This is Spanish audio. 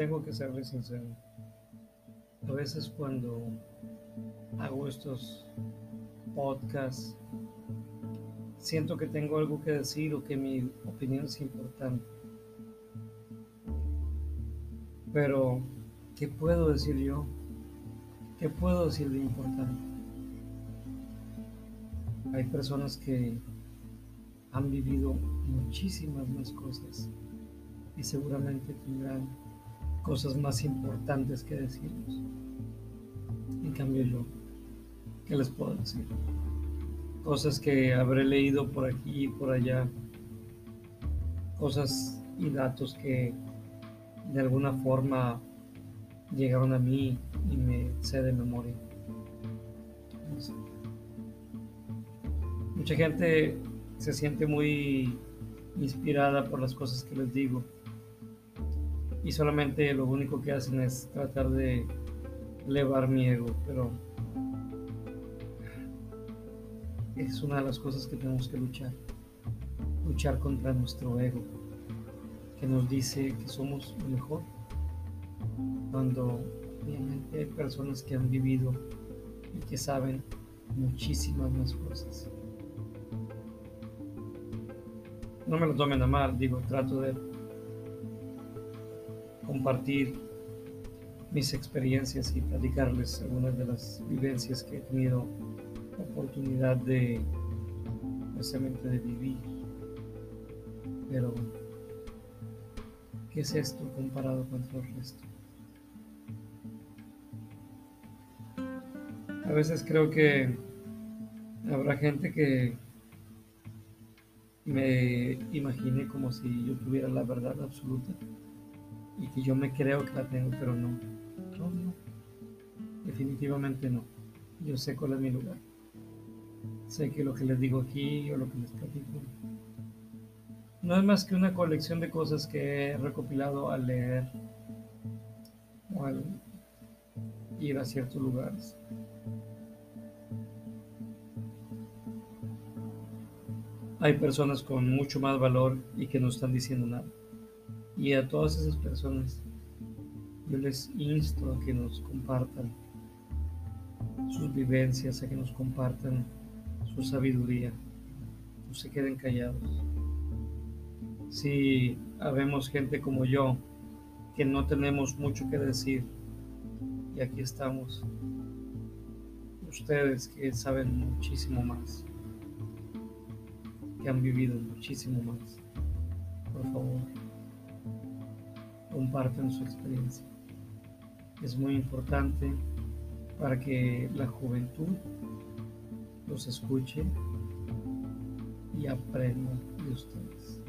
tengo que serles sincero. A veces cuando hago estos podcasts, siento que tengo algo que decir o que mi opinión es importante. Pero, ¿qué puedo decir yo? ¿Qué puedo decir de importante? Hay personas que han vivido muchísimas más cosas y seguramente tendrán cosas más importantes que decirnos. En cambio yo, ¿qué les puedo decir? Cosas que habré leído por aquí y por allá, cosas y datos que de alguna forma llegaron a mí y me sé de memoria. Mucha gente se siente muy inspirada por las cosas que les digo y solamente lo único que hacen es tratar de elevar mi ego, pero es una de las cosas que tenemos que luchar, luchar contra nuestro ego, que nos dice que somos mejor, cuando obviamente hay personas que han vivido y que saben muchísimas más cosas. No me lo tomen a mal, digo, trato de compartir mis experiencias y platicarles algunas de las vivencias que he tenido oportunidad de precisamente de vivir. Pero, ¿qué es esto comparado con el resto? A veces creo que habrá gente que me imagine como si yo tuviera la verdad absoluta y que yo me creo que la tengo, pero no. Definitivamente no. Yo sé cuál es mi lugar. Sé que lo que les digo aquí o lo que les platico no es más que una colección de cosas que he recopilado al leer o al ir a ciertos lugares. Hay personas con mucho más valor y que no están diciendo nada. Y a todas esas personas. Yo les insto a que nos compartan sus vivencias, a que nos compartan su sabiduría, no se queden callados. Si habemos gente como yo que no tenemos mucho que decir y aquí estamos, ustedes que saben muchísimo más, que han vivido muchísimo más, por favor comparten su experiencia. Es muy importante para que la juventud los escuche y aprenda de ustedes.